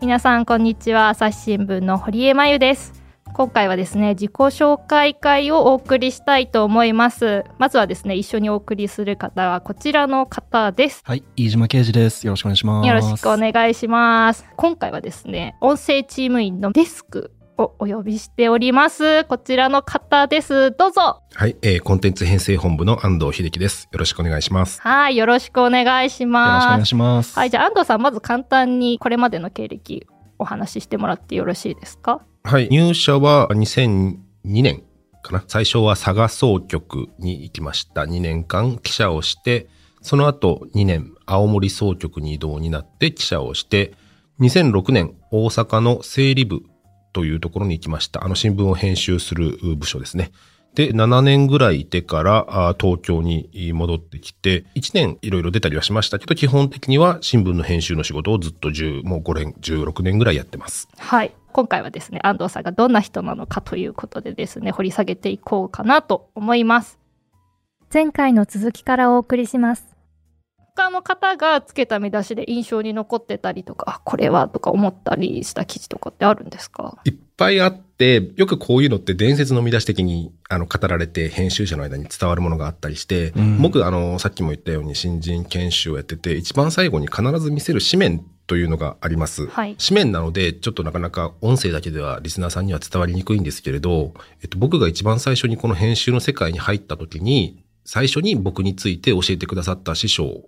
皆さんこんにちは。朝日新聞の堀江真由です。今回はですね自己紹介会をお送りしたいと思います。まずはですね一緒にお送りする方はこちらの方です。はい飯島啓二です。よろしくお願いします。よろしくお願いします。今回はですね音声チーム員のデスクをお呼びしております。こちらの方です。どうぞ。はい、えー、コンテンツ編成本部の安藤秀樹です。よろしくお願いします。はいよろしくお願いしよろしくおま願いすします。はいじゃあ安藤さんまず簡単にこれまでの経歴お話ししてもらってよろしいですか？はい入社は2002年かな。最初は佐賀総局に行きました。2年間記者をしてその後2年青森総局に移動になって記者をして2006年大阪の整理部というところに行きましたあの新聞を編集する部署ですねで、7年ぐらいいてからあ東京に戻ってきて、1年いろいろ出たりはしましたけど、基本的には新聞の編集の仕事をずっと10、もう5年、16年ぐらいやってます。はい今回はですね安藤さんがどんな人なのかということでですね掘り下げていこうかなと思います前回の続きからお送りします。他の方がつけた見出しで印象に残ってたりとかあこれはとか思ったりした記事とかってあるんですか？いっぱいあって、よくこういうのって伝説の見出し的にあの語られて編集者の間に伝わるものがあったりして、うん。僕あの、さっきも言ったように新人研修をやってて、一番最後に必ず見せる紙面というのがあります。はい。紙面なので、ちょっとなかなか音声だけではリスナーさんには伝わりにくいんですけれど、えっと、僕が一番最初にこの編集の世界に入った時に、最初に僕について教えてくださった師匠、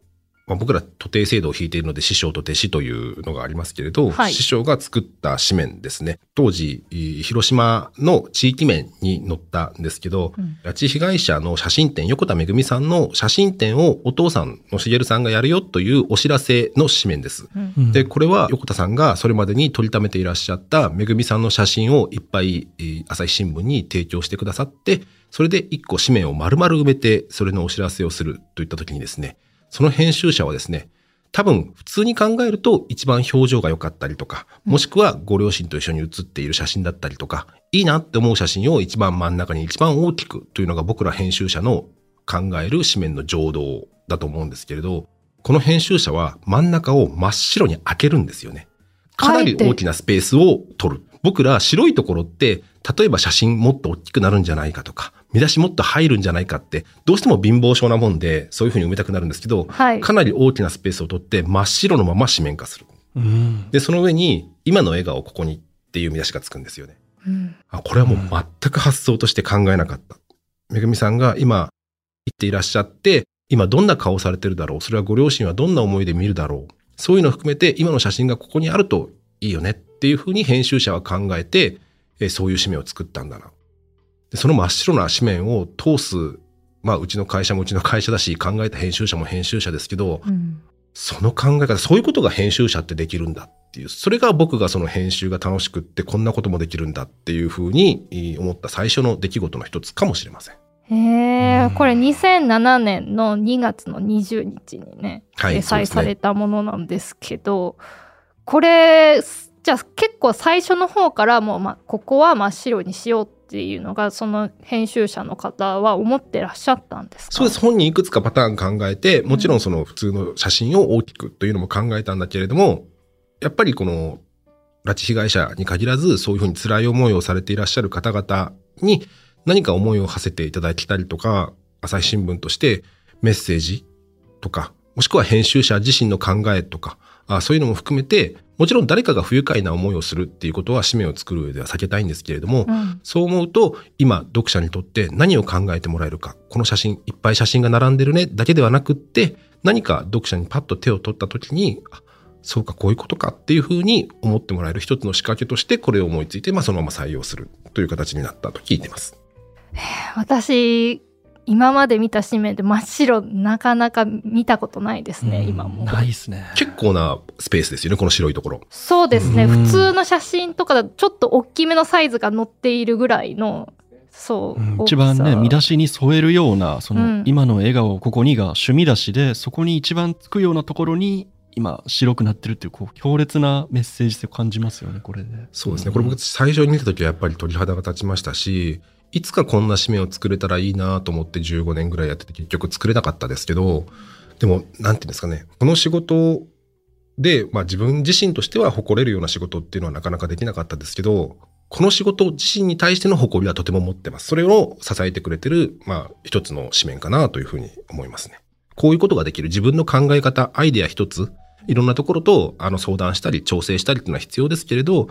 まあ、僕ら徒弟制度を引いているので師匠と弟子というのがありますけれど、はい師匠が作った紙面ですね。当時、い広島の地域面に載ったんですけど、うん拉致被害者の写真展、横田めぐみさんの写真展をお父さんのしげるさんがやるよというお知らせの紙面です。うんうんで、これは横田さんがそれまでに撮りためていらっしゃっためぐみさんの写真をいっぱいえー朝日新聞に提供してくださって、それで一個紙面を丸々埋めて、それのお知らせをするといった時にですね、その編集者はですね、多分普通に考えると一番表情が良かったりとか、もしくはご両親と一緒に写っている写真だったりとか、いいなって思う写真を一番真ん中に一番大きくというのが僕ら編集者の考える紙面の情動だと思うんですけれど、この編集者は真ん中を真っ白に開けるんですよね。かなり大きなスペースを取る。僕ら白いところって、例えば写真もっと大きくなるんじゃないかとか、見出しもっと入るんじゃないかって、どうしても貧乏症なもんで、そういうふうに埋めたくなるんですけど、はいかなり大きなスペースを取って真っ白のまま紙面化する。うんで、その上に、今の笑顔ここにっていう見出しがつくんですよね。うんあ、これはもう全く発想として考えなかった。めぐみさんが今言っていらっしゃって、今どんな顔されてるだろうそれはご両親はどんな思いで見るだろうそういうのを含めて今の写真がここにあるといいよねっていうふうに編集者は考えて、えーそういう紙面を作ったんだな。でその真っ白な紙面を通す、まあうちの会社もうちの会社だし考えた編集者も編集者ですけど、うん。その考え方、そういうことが編集者ってできるんだっていう、それが僕がその編集が楽しくってこんなこともできるんだっていうふうにえー思った最初の出来事の一つかもしれません。へえうん。これ2007年の2月の20日にねはい掲載されたものなんですけど、これじゃあ結構最初の方からもう、まあ、ここは真っ白にしようっていうのがその編集者の方は思ってらっしゃったんですか？そうです。本人いくつかパターン考えて、もちろんその普通の写真を大きくというのも考えたんだけれども、やっぱりこの拉致被害者に限らず、そういうふうに辛い思いをされていらっしゃる方々に何か思いを馳せていただきたりとか、朝日新聞としてメッセージとか、もしくは編集者自身の考えとか、あそういうのも含めて、もちろん誰かが不愉快な思いをするっていうことは紙面を作る上では避けたいんですけれども、うんそう思うと、今、読者にとって何を考えてもらえるか、この写真、いっぱい写真が並んでるね、だけではなくって、何か読者にパッと手を取った時に、あそうか、こういうことかっていうふうに思ってもらえる一つの仕掛けとして、これを思いついて、まあ、そのまま採用するという形になったと聞いてます。私今まで見た紙面で真っ白なかなか見たことないですね、うん。今も。ないですね。結構なスペースですよね、この白いところ。そうですね、うん。普通の写真とかだとちょっと大きめのサイズが載っているぐらいのそう、うん。一番ね見出しに添えるようなその、うん。今の笑顔ここにが趣味出しでそこに一番つくようなところに今白くなってるっていうこう強烈なメッセージ性を感じますよねこれで。そうですね。これ僕最初に見た時はやっぱり鳥肌が立ちましたし、いつかこんな紙面を作れたらいいなと思って15年ぐらいやってて結局作れなかったですけど、でも、なんていうんですかね。この仕事で、まあ自分自身としては誇れるような仕事っていうのはなかなかできなかったですけど、この仕事自身に対しての誇りはとても持ってます。それを支えてくれてる、まあ一つの紙面かなというふうに思いますね。こういうことができる自分の考え方、アイデア一つ、いろんなところとあの相談したり調整したりっていうのは必要ですけれど、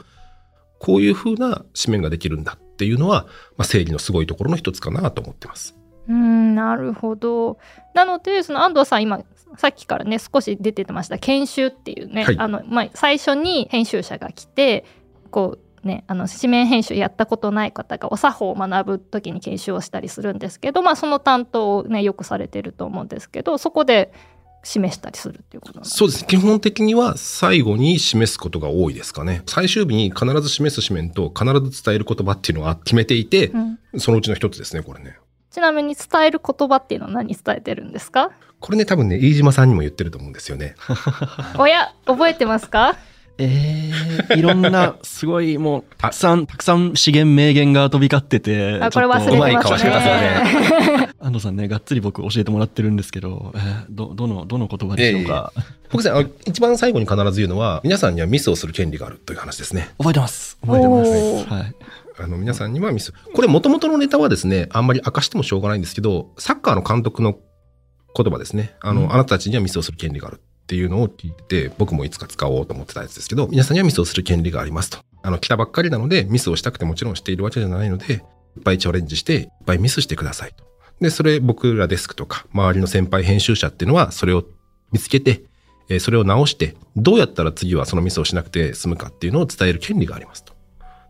こういうふうな紙面ができるんだっていうのは、まあ、正義のすごいところの一つかなと思ってます。うんなるほど。なのでその安藤さん今さっきからね少し出てました研修っていうね、はい。あのまあ、最初に編集者が来てこうねあの紙面編集やったことない方がお作法を学ぶ時に研修をしたりするんですけど、まあ、その担当をねよくされてると思うんですけどそこで示したりするっていうことなんですそうです。基本的には最後に示すことが多いですかね。最終日に必ず示す紙面と必ず伝える言葉っていうのは決めていて、うんそのうちの一つですね、これね。ちなみに伝える言葉っていうのは何伝えてるんですか？これね、多分ね、飯島さんにも言ってると思うんですよね。おや覚えてますか？えー、いろんな、すごいもう、たくさん、たくさん資源名言が飛び交ってて、あこれ忘れてうましてますよね。安藤さんね、がっつり僕教えてもらってるんですけど、えーど、どの、どの言葉でしょうか？僕さん、一番最後に必ず言うのは、皆さんにはミスをする権利があるという話ですね。覚えてます。覚えてます。はい。あの、皆さんにはミス。これ元々のネタはですね、あんまり明かしてもしょうがないんですけど、サッカーの監督の言葉ですね。あの、うんあなたたちにはミスをする権利があるっていうのを聞いてて、僕もいつか使おうと思ってたやつですけど、皆さんにはミスをする権利がありますと。あの、来たばっかりなので、ミスをしたくてもちろんしているわけじゃないので、いっぱいチャレンジして、いっぱいミスしてくださいと。で、それ僕らデスクとか、周りの先輩編集者っていうのは、それを見つけて、えーそれを直して、どうやったら次はそのミスをしなくて済むかっていうのを伝える権利がありますと。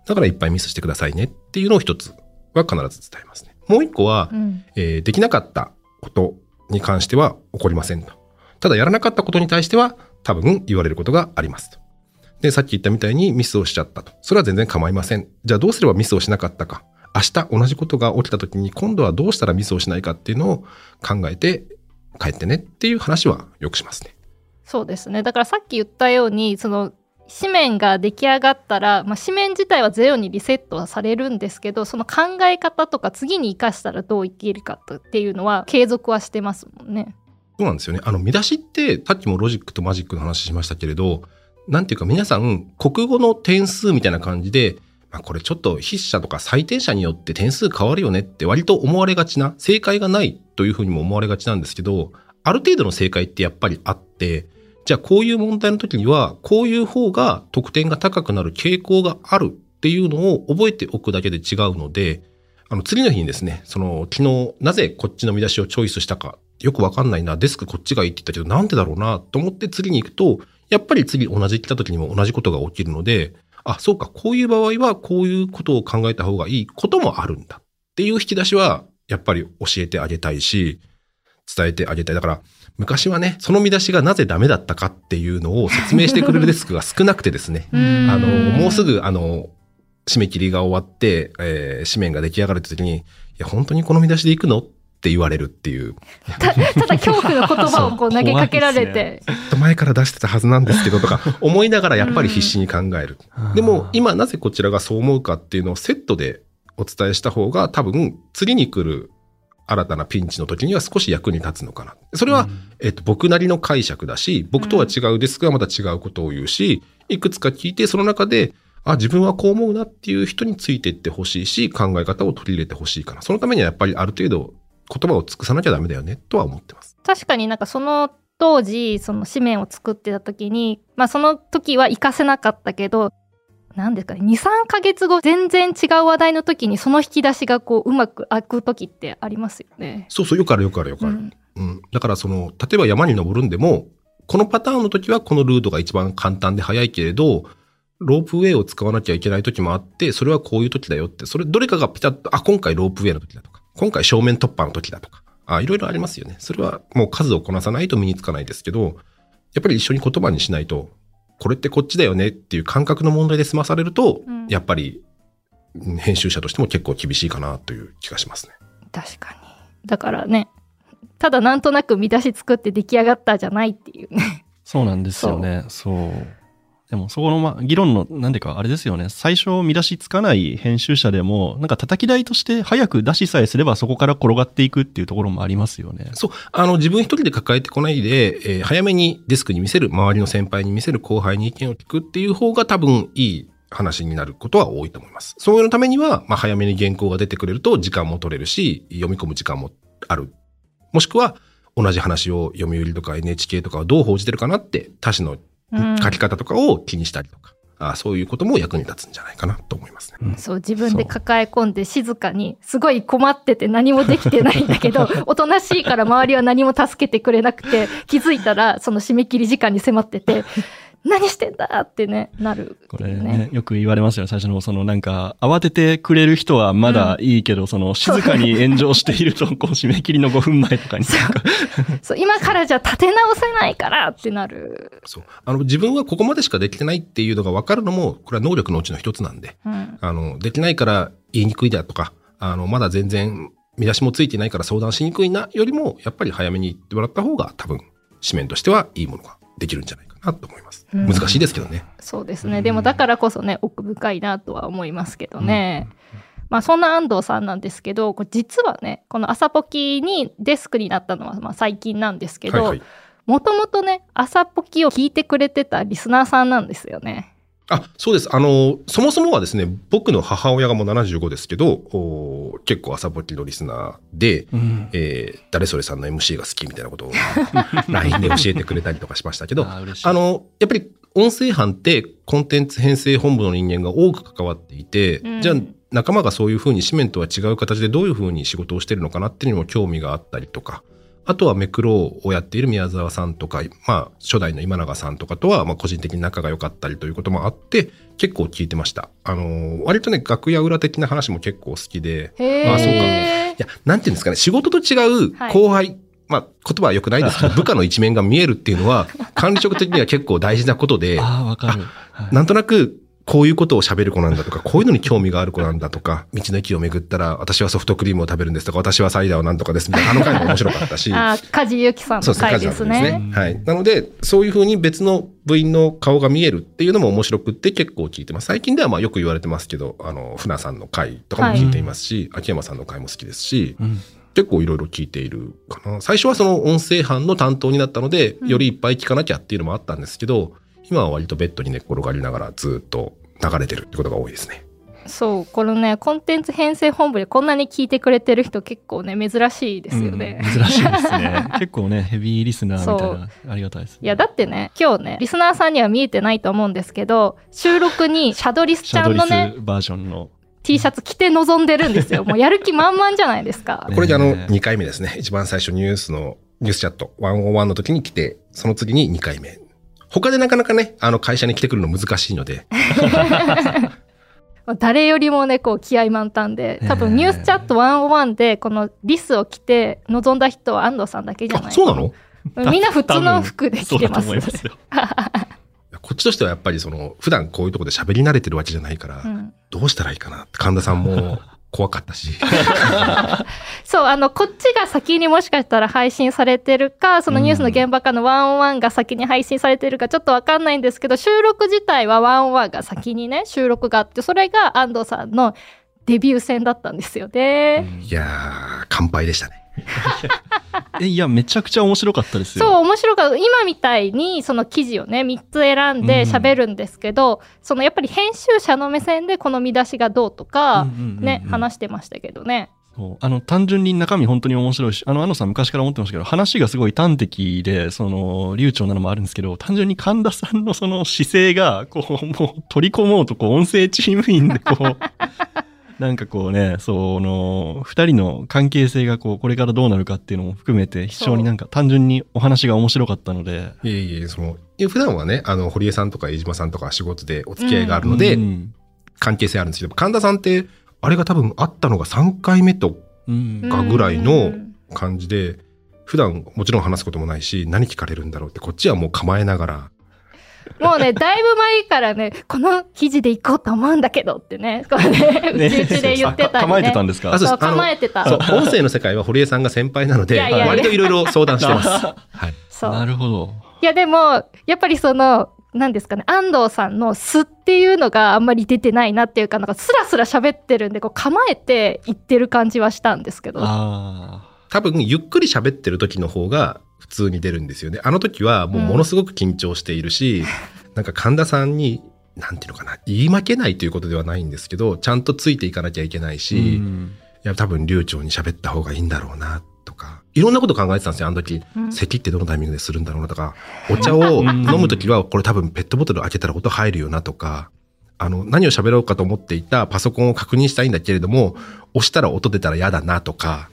だからいっぱいミスしてくださいねっていうのを一つは必ず伝えますね。もう一個は、うんえーできなかったことに関しては起こりませんと。ただやらなかったことに対しては多分言われることがありますと。で、さっき言ったみたいにミスをしちゃったと。それは全然構いません。じゃあどうすればミスをしなかったか。明日同じことが起きた時に今度はどうしたらミスをしないかっていうのを考えて帰ってねっていう話はよくしますね。そうですねだからさっき言ったようにその紙面が出来上がったら、まあ、紙面自体はゼロにリセットはされるんですけどその考え方とか次に生かしたらどう生きるかっていうのは継続はしてますもんね。そうなんですよね。あの、見出しって、さっきもロジックとマジックの話しましたけれど、なんていうか皆さん、国語の点数みたいな感じで、まあ、これちょっと筆者とか採点者によって点数変わるよねって割と思われがちな、正解がないというふうにも思われがちなんですけど、ある程度の正解ってやっぱりあって、じゃあこういう問題の時には、こういう方が得点が高くなる傾向があるっていうのを覚えておくだけで違うので、あの、次の日にですね、その、昨日、なぜこっちの見出しをチョイスしたか、よくわかんないな、デスクこっちがいいって言ったけど、なんでだろうな、と思って次に行くと、やっぱり次同じ来た時にも同じことが起きるので、あ、そうか、こういう場合はこういうことを考えた方がいいこともあるんだ。っていう引き出しは、やっぱり教えてあげたいし、伝えてあげたい。だから、昔はね、その見出しがなぜダメだったかっていうのを説明してくれる デスクが少なくてですね、うん。あの、もうすぐ、あの、締め切りが終わって、えー紙面が出来上がるって時に、いや、本当にこの見出しで行くのって言われるっていう。たただ恐怖の言葉をこう投げかけられて、ずっと前から出してたはずなんですけどとか思いながらやっぱり必死に考える。でも今なぜこちらがそう思うかっていうのをセットでお伝えした方が多分次に来る新たなピンチの時には少し役に立つのかな。それは、えっと、僕なりの解釈だし、僕とは違うデスクはまた違うことを言うし、いくつか聞いてその中で、あ、自分はこう思うなっていう人についていってほしいし、考え方を取り入れてほしいかな。そのためにはやっぱりある程度言葉を尽くさなきゃダメだよね、とは思ってます。確かになんかその当時その紙面を作ってた時にまあその時は活かせなかったけど何ですかね23ヶ月後全然違う話題の時にその引き出しがこううまく開く時ってありますよね。そうそう、よくあるよくあるよくある。うんうん。だからその、例えば山に登るんでも、このパターンの時はこのルートが一番簡単で早いけれど、ロープウェイを使わなきゃいけない時もあって、それはこういう時だよって、それどれかがピタッと、あ、今回ロープウェイの時だとか、今回正面突破の時だとか、あ、いろいろありますよね。それはもう数をこなさないと身につかないですけど、やっぱり一緒に言葉にしないと、これってこっちだよねっていう感覚の問題で済まされると、うんやっぱりうん編集者としても結構厳しいかなという気がしますね。確かにだからねただなんとなく見出し作って出来上がったじゃないっていうね。そうなんですよね。そう。でもそこのま議論の、なんでかあれですよね。最初見出しつかない編集者でも、なんか叩き台として早く出しさえすればそこから転がっていくっていうところもありますよね。そう。あの、自分一人で抱えてこないで、えー早めにデスクに見せる、周りの先輩に見せる、後輩に意見を聞くっていう方が多分いい話になることは多いと思います。そういうのためには、まあ、早めに原稿が出てくれると時間も取れるし、読み込む時間もある。もしくは、同じ話を読売とか NHK とかはどう報じてるかなって、他紙の書き方とかを気にしたりとか、あそういうことも役に立つんじゃないかなと思いますね。そう自分で抱え込んで静かにすごい困ってて何もできてないんだけど おとなしいから周りは何も助けてくれなくて気づいたらその締め切り時間に迫ってて何してんだってねなるこれね、よく言われますよ、最初の、そのなんか、慌ててくれる人はまだいいけど、その、静かに炎上していると、こう、締め切りの5分前とかに、そう。今からじゃ立て直せないからってなる、そう。あの、自分はここまでしかできてないっていうのが分かるのも、これは能力のうちの一つなんで、うん、あの、できないから言いにくいだとか、あの、まだ全然見出しもついてないから相談しにくいなよりも、やっぱり早めに言ってもらった方が多分、紙面としてはいいものができるんじゃないかなと思います。うん難しいですけどね。そうですねでもだからこそね奥深いなとは思いますけどね、まあそんな安藤さんなんですけど実はねこの朝ポキにデスクになったのはまあ最近なんですけど。もともとね、朝ポキを聞いてくれてたリスナーさんなんですよね。あ、そうです。あの、そもそもはですね、僕の母親がもう75ですけど、お結構朝ポキのリスナーで、うん。えー誰それさんの MC が好きみたいなことを LINE で教えてくれたりとかしましたけど、あの、やっぱり音声班ってコンテンツ編成本部の人間が多く関わっていて、うん。じゃあ仲間がそういうふうに紙面とは違う形でどういうふうに仕事をしてるのかなっていうのにも興味があったりとか、あとはメクロをやっている宮沢さんとか、まあ初代の今永さんとかとはまあ個人的に仲が良かったりということもあって、結構聞いてました。あの、割とね、楽屋裏的な話も結構好きで、へあそうかえい。や、なんていうんですかね、仕事と違うはい後輩、まあ、言葉は良くないですけど、部下の一面が見えるっていうのは、管理職的には結構大事なことで、ああ、わかる。はいなんとなく、こういうことを喋る子なんだとか、こういうのに興味がある子なんだとか、道の駅を巡ったら、私はソフトクリームを食べるんですとか、私はサイダーをなんとかですみたいな、あの回も面白かったし。あ、梶ゆきさんの回ですカジュアルですね。ね。はい。なので、そういうふうに別の部員の顔が見えるっていうのも面白くって結構聞いてます。最近ではまあよく言われてますけど、あの、船さんの回とかも聞いていますし、秋山さんの回も好きですし、うん結構いろいろ聞いているかな。最初はその音声班の担当になったので、うんよりいっぱい聞かなきゃっていうのもあったんですけど、今は割とベッドに寝っ転がりながらずっと流れてるってことが多いですね。そう、このね、コンテンツ編成本部でこんなに聞いてくれてる人結構ね、珍しいですよね。うん珍しいですね。結構ね、ヘビーリスナーみたいな、ありがたいです、いや、だってね、今日ね、リスナーさんには見えてないと思うんですけど、収録にシャドリスちゃんのね、スバージョンの。T シャツ着て臨んでるんですよ。もうやる気満々じゃないですか。ね これであの、2回目ですね。一番最初ニュースの、ニュースチャット101の時に来て、その次に2回目。他でなかなかね、あの会社に来てくるの難しいので、誰よりもね、こう気合満タンで、多分ニュースチャット101で、このリスを着て臨んだ人は安藤さんだけじゃなあ、いそうなの？みんな普通の服で着てます。そうだと思いますよ。こっちとしてはやっぱりその、普段こういうところで喋り慣れてるわけじゃないから、うん。どうしたらいいかなって神田さんも怖かったし。そう、あの、こっちが先にもしかしたら配信されてるか、そのニュースの現場かの101が先に配信されてるかちょっとわかんないんですけど、収録自体は101が先にね、収録があって、それが安藤さんのデビュー戦だったんですよね。いやー、乾杯でしたね。え、いや、めちゃくちゃ面白かったですよ。そう、面白かった。今みたいに、その記事をね、3つ選んで喋るんですけど、そのやっぱり編集者の目線でこの見出しがどうとか、うんうんうんうんね、話してましたけどね。あの単純に中身本当に面白いしあの安野さん昔から思ってましたけど話がすごい端的でその流暢なのもあるんですけど単純に神田さんのその姿勢がこうもう取り込もうとこう音声チーム員でこうなんかこうねその2人の関係性がこうこれからどうなるかっていうのも含めて非常になんか単純にお話が面白かったので。いえいえ、その、普段はね、あの、堀江さんとか飯島さんとか仕事でお付き合いがあるので、うん関係性あるんですけど、神田さんって、あれが多分あったのが3回目とうん。かぐらいのうん。感じで、普段もちろん話すこともないし、何聞かれるんだろうって、こっちはもう構えながら、もうね、だいぶ前からね、この記事で行こうと思うんだけどってね、こうね、う ねちうちで言ってたり、ね。構えてたんですか？あそう構えてた。そう、音声の世界は堀江さんが先輩なので、いやいやいや割といろいろ相談してます。はい。そうなるほどいやでも、やっぱりその、なんですかね、安藤さんの素っていうのがあんまり出てないなっていうか、なんかスラスラ喋ってるんで、こう構えて言ってる感じはしたんですけど。あ多分ゆっくり喋ってる時の方が普通に出るんですよね。あの時はもうものすごく緊張しているし、なんか神田さんに、なんていうのかな、言い負けないということではないんですけど、ちゃんとついていかなきゃいけないあ。し、うんいや多分流暢に喋った方がいいんだろうなとか、いろんなこと考えてたんですよ、あの時。うん咳ってどのタイミングでするんだろうなとか、お茶を飲む時はこれ多分ペットボトル開けたら音入るよなとか、あの、何を喋ろうかと思っていたパソコンを確認したいんだけれども、押したら音出たら嫌だなとか、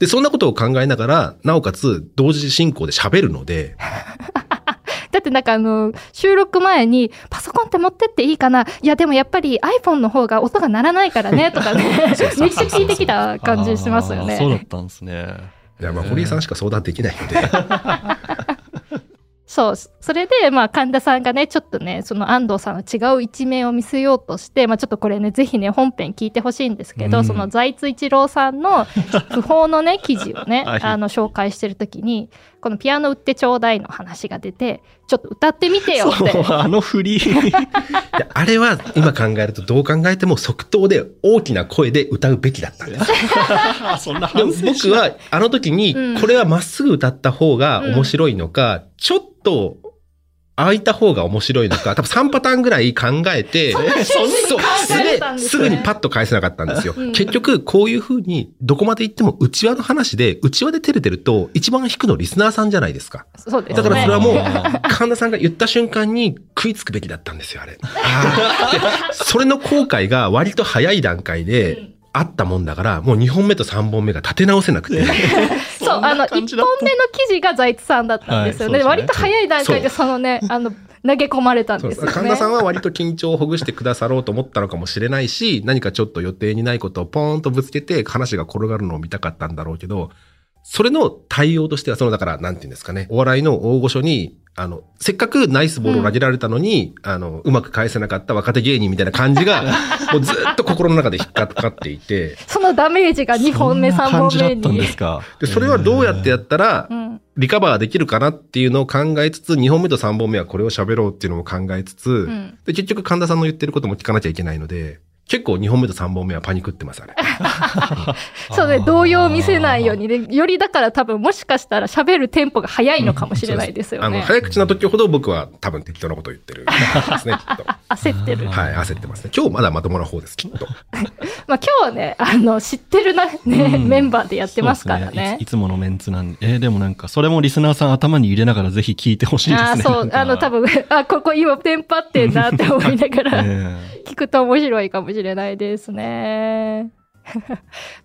で、そんなことを考えながら、なおかつ同時進行で喋るので、だってなんかあの、収録前に、パソコンって持ってっていいかな。いやでもやっぱり iPhone の方が音が鳴らないからね、とかね、めっちゃ聞いてきた感じしますよね。そうだったんですね。いや、まあ、堀江さんしか相談できないので、そう。それで、まあ、神田さんがね、ちょっとね、その安藤さんの違う一面を見せようとして、まあ、ちょっとこれね、ぜひね、本編聞いてほしいんですけど、うんその財津一郎さんの不法のね、記事をね、はいあの、紹介してるときに、このピアノ売ってちょうだいの話が出て、ちょっと歌ってみてよって。そう、あの振り。であれは今考えるとどう考えても即答で大きな声で歌うべきだったんです。そんなでも反省しない僕はあの時にうんこれはまっすぐ歌った方が面白いのか、ちょっと開いた方が面白いのか、多分3パターンぐらい考えて、そう考えたんですねすぐにパッと返せなかったんですよ。うん結局こういう風にどこまで行っても内輪の話で、内輪で照れてると一番引くのリスナーさんじゃないですか。そうですね。だからそれはもうあ、神田さんが言った瞬間に食いつくべきだったんですよ、あれ。それの後悔が割と早い段階であったもんだから、もう2本目と3本目が立て直せなくて。そう、あの、1本目の記事が財津さんだったんですよね。割と早い段階でそのね、あの、投げ込まれたんです。神田さんは割と緊張をほぐしてくださろうと思ったのかもしれないし、何かちょっと予定にないことをポーンとぶつけて話が転がるのを見たかったんだろうけど、それの対応としては、その、だから、なんていうんですかね、お笑いの大御所に、あの、せっかくナイスボールを投げられたのに、あの、うまく返せなかった若手芸人みたいな感じが、もうずっと心の中で引っかかっていて、そのダメージが2本目、3そんな本目感じだったんでに。すか。で、それはどうやってやったらう、ん。リカバーできるかなっていうのを考えつつ、2本目と3本目はこれを喋ろうっていうのも考えつつ、んで、結局神田さんの言ってることも聞かなきゃいけないので、結構2本目と3本目はパニクってます、あれ。そうね、動揺を見せないようにね、よりだから多分もしかしたら喋るテンポが早いのかもしれないですよあの、ね。早口な時ほど僕は多分適当なことを言ってる ですね、きっと。焦ってる。はい、焦ってますね。今日まだまともな方です、きっと。まあ今日はね、あの、知ってるな、ね、うんメンバーでやってますからそうですねいつ。いつものメンツなんで。えーでもなんか、それもリスナーさん頭に入れながらぜひ聞いてほしいですね。ああ、そう、あの、多分、あ、ここ今テンパってんなって思いながら、え聞くと面白いかもしれないですね。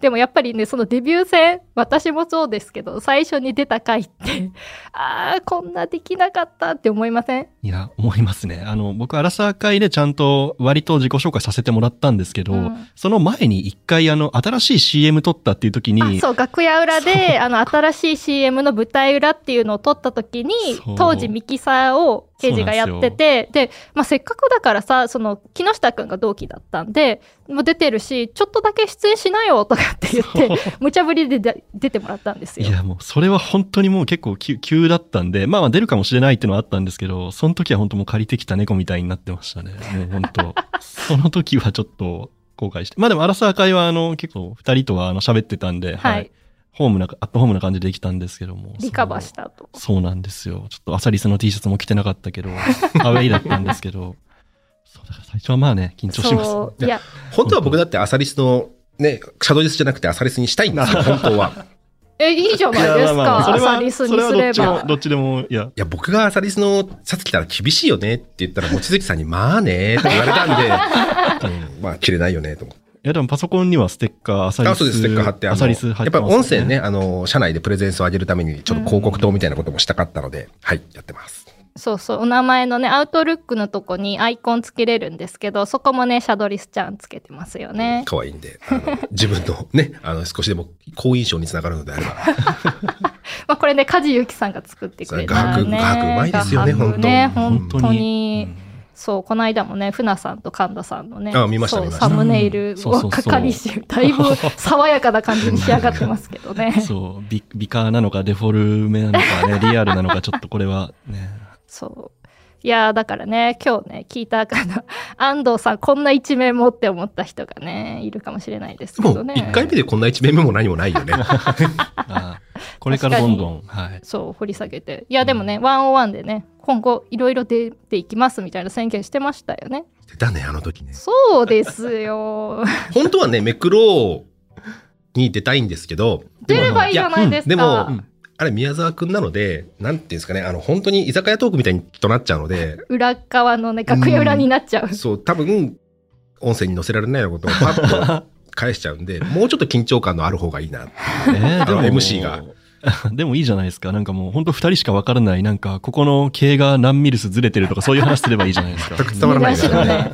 でもやっぱりね、そのデビュー戦、私もそうですけど、最初に出た回って、ああ、こんなできなかったって思いません？いや、思いますね。あの、僕、アラサー会でちゃんと割と自己紹介させてもらったんですけど、うんその前に一回、あの、新しい CM 撮ったっていう時に、あそう、楽屋裏で、あの、新しい CM の舞台裏っていうのを撮った時に当時ミキサーを刑事がやってて、でまあ、せっかくだからさ、その、木下くんが同期だったんで、もう出てるし、ちょっとだけ出演しなよとかって言って、無茶ぶりでで出てもらったんですよ。いや、もう、それは本当にもう結構急急だったんで、まあまあ出るかもしれないっていうのはあったんですけど、その時は本当もう借りてきた猫みたいになってましたね。もう本当。その時はちょっと後悔して。まあでも、アラサー会はあの、結構二人とはあの喋ってたんで、はい。ホームな、アットホームな感じでできたんですけども。リカバーしたと。そうなんですよ。ちょっとアサリスの T シャツも着てなかったけど、アウェイだったんですけど、そうだから最初はまあね、緊張します。いや、本当は僕だってアサリスの、ね、シャドウリスじゃなくてアサリスにしたいんですよ、本当は。え、いいじゃないですか。それは、アサリスにそれはすれどっちも、ば。どっちでも、いや、いや、僕がアサリスのシャツ着たら厳しいよねって言ったら、望月さんに、まあねって言われたんで、うんまあ、着れないよねと思って。いやでもパソコンにはステッカー、アサリス。あそうです、ステッカー貼って、あの、アサリス貼やっぱりってます音声ね、あの、社内でプレゼンスを上げるために、ちょっと広告塔みたいなこともしたかったので、はい、やってます。そうそう。お名前のね、アウトルックのとこにアイコンつけれるんですけど、そこもね、シャドリスちゃんつけてますよね。可愛いんで、あの 自分のね、あの、少しでも好印象につながるのであれば、まあこれね、梶裕貴さんが作ってくれたね。画伯画伯うまいですよね画伯ね、本本当に。うんそう、この間もね、船さんと神田さんのね、あ見ましたそうサムネイルをかかりし、だいぶ 爽やかな感じに仕上がってますけどね。そう、美美化なのかデフォルメなのかね、リアルなのか、ちょっとこれはね。そう。いやーだからね今日ね聞いたかな安藤さんこんな一面もって思った人がねいるかもしれないですけもうどね1回目でこんな一面目も何もないよね。これからどんどん、はい。そう掘り下げていやでもね、101でね今後いろいろ出ていきますみたいな宣言してましたよねだね、あの時ね。そうですよ 本当はね、めくろうに出たいんですけど、出ればいいじゃないですか、でもうんあれ宮沢くんなので、なんていうんですかね、あの、本当に居酒屋トークみたいにとなっちゃうので、裏側のね楽屋裏になっちゃう、そう、多分、音声に載せられないようなことをパッと返しちゃうんで、もうちょっと緊張感のある方がいいな。えーあの MC が。でもいいじゃないですか。なんかもう本当二人しかわからない、なんかここの毛が何ミルスずれてるとかそういう話すればいいじゃないですか。全く伝わらない見出しのね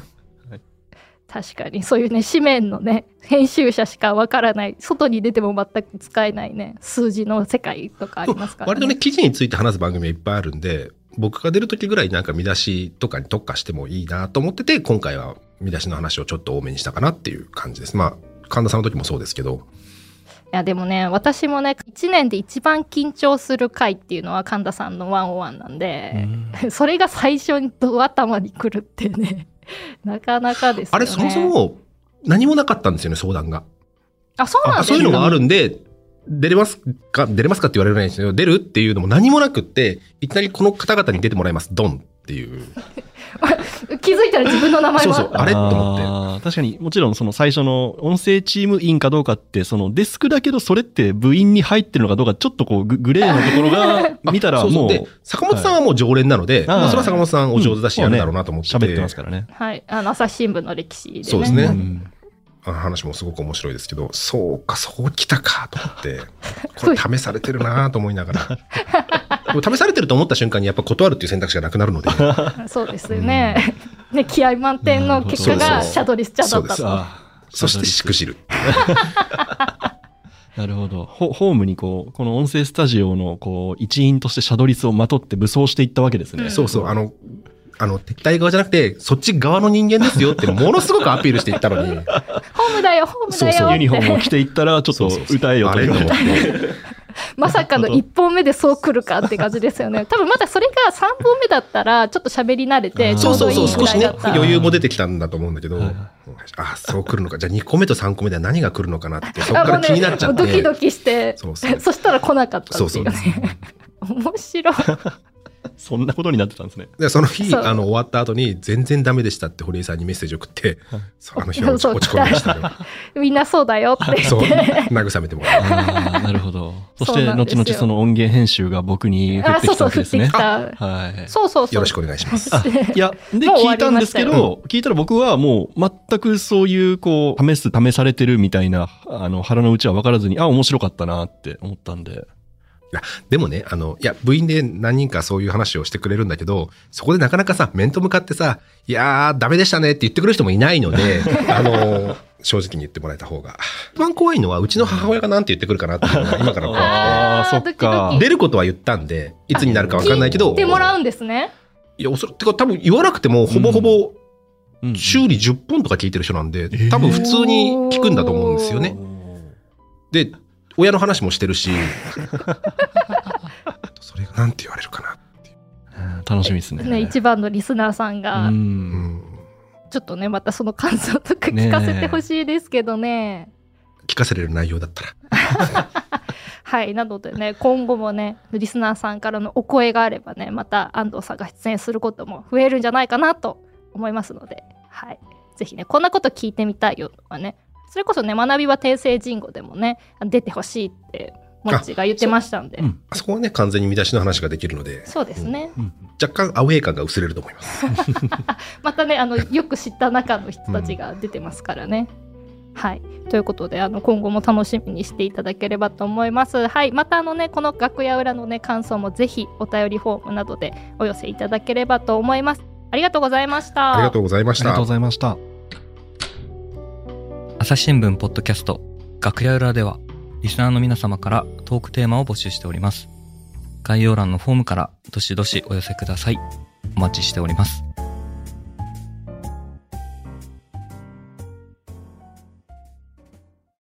確かにそういうね紙面のね編集者しかわからない外に出ても全く使えないね数字の世界とかありますから、割とね、記事について話す番組はいっぱいあるんで、僕が出る時ぐらいなんか見出しとかに特化してもいいなと思ってて、今回は見出しの話をちょっと多めにしたかなっていう感じです。まあ、神田さんの時もそうですけど、いやでもね私もね1年で一番緊張する回っていうのは神田さんの101なんで、それが最初にド頭に来るってね なかなかですよね。あれそもそも何もなかったんですよね、相談が。あそうなんですか？あそういうのがあるんで、出れますか、出れますかって言われるんですけど、出るっていうのも何もなくって、いきなりこの方々に出てもらいます、ドンっていう。気づいたら自分の名前もそうそうあれと思って。確かにもちろんその最初の音声チーム員かどうかってそのデスクだけどそれって部員に入ってるのかどうかちょっとこうググレーのところが 見たらもうそう。そうで、坂本さんはもう常連なので、はいまあ、それは坂本さんお上手だし、やるだろうなと思って。て、喋ってますからね。はい。あの朝日新聞の歴史でね。そうですね。うん。あの話もすごく面白いですけど、そうか、そうきたかと思って、これ試されてるなと思いながら。でも試されてると思った瞬間にやっぱ断るっていう選択肢がなくなるので、そうですよね。ね気合満点の結果がシャドリスちゃんだったそしてしくじる。なるほど。ホホームにこう、この音声スタジオのこう、一員としてシャドリスをまとって武装していったわけですね。うんそうそう、あの、あの、敵対側じゃなくて、そっち側の人間ですよってものすごくアピールしていったのに、ホームだよ、ホームだよそうそうユニフォームを着ていったら、ちょっと歌えよあれと。て。まさかの1本目でそう来るかって感じですよね。多分まだそれが3本目だったら、ちょっと喋り慣れて、ちょそううそうそう、どいいぐ少しねらいだった。余裕も出てきたんだと思うんだけど、はいはいあ、そう来るのか。じゃあ2個目と3個目では何が来るのかなって、そこから気になっちゃって。もうドキドキして、そうそう そしたら来なかったっていうそうそうね。面白い。そんなことになってたんですね。で、その日、あの、終わった後に、全然ダメでしたって堀江さんにメッセージ送って、そうあの日は 落ち込みましたね。みんなそうだよってそう、言って。慰めてもらう。ああ、なるほど。そして、後々その音源編集が僕に降あ、ってきたそうそう、降ってきわけですね。た。はい。そうそうそう。よろしくお願いします。いや、で、聞いたんですけど、聞いたら僕はもう全くそういう、こう、試す、試されてるみたいな、あの、腹の内は分からずに、あ、面白かったなって思ったんで。でもね、あの、いや、部員で何人かそういう話をしてくれるんだけど、そこでなかなかさ、面と向かってさ、いやー、ダメでしたねって言ってくる人もいないので、あの、正直に言ってもらえた方が。一番怖いのは、うちの母親が何て言ってくるかなっていうのが今から怖くあーそっか。出ることは言ったんで、いつになるかわかんないけど、聞いてもらうんですね。いや、おそらく、てか多分言わなくても、ほぼほぼ、うん修理10本とか聞いてる人なんで、多分普通に聞くんだと思うんですよね。で、親の話もしてるし、それが何て言われるかな。うん楽しみですね。ね、一番のリスナーさんう。が、うんん。ちょっとね、またその感想とか聞かせてほしいですけどね。聞かせれる内容だったら。はい。なのでね、今後もね、リスナーさんからのお声があればね、また安藤さんが出演することも増えるんじゃないかなと思いますので、はい。ぜひね、こんなこと聞いてみたいよとかね、それこそね、学びは訂正人語でもね、出てほしいって、もっちが言ってましたんで。うんあそこはね、完全に見出しの話ができるので、そうですね。うん若干アウェー感が薄れると思います。またねあのよく知った中の人たちが出てますからね。はいということであの今後も楽しみにしていただければと思います。はいまたあのねこの楽屋裏のね感想もぜひお便りフォームなどでお寄せいただければと思います。ありがとうございました。ありがとうございましたありがとうご。ざいました。朝日新聞ポッドキャスト楽屋裏ではリスナーの皆様からトークテーマを募集しております。概要欄のフォームからどしどしお寄せください。お待ちしております。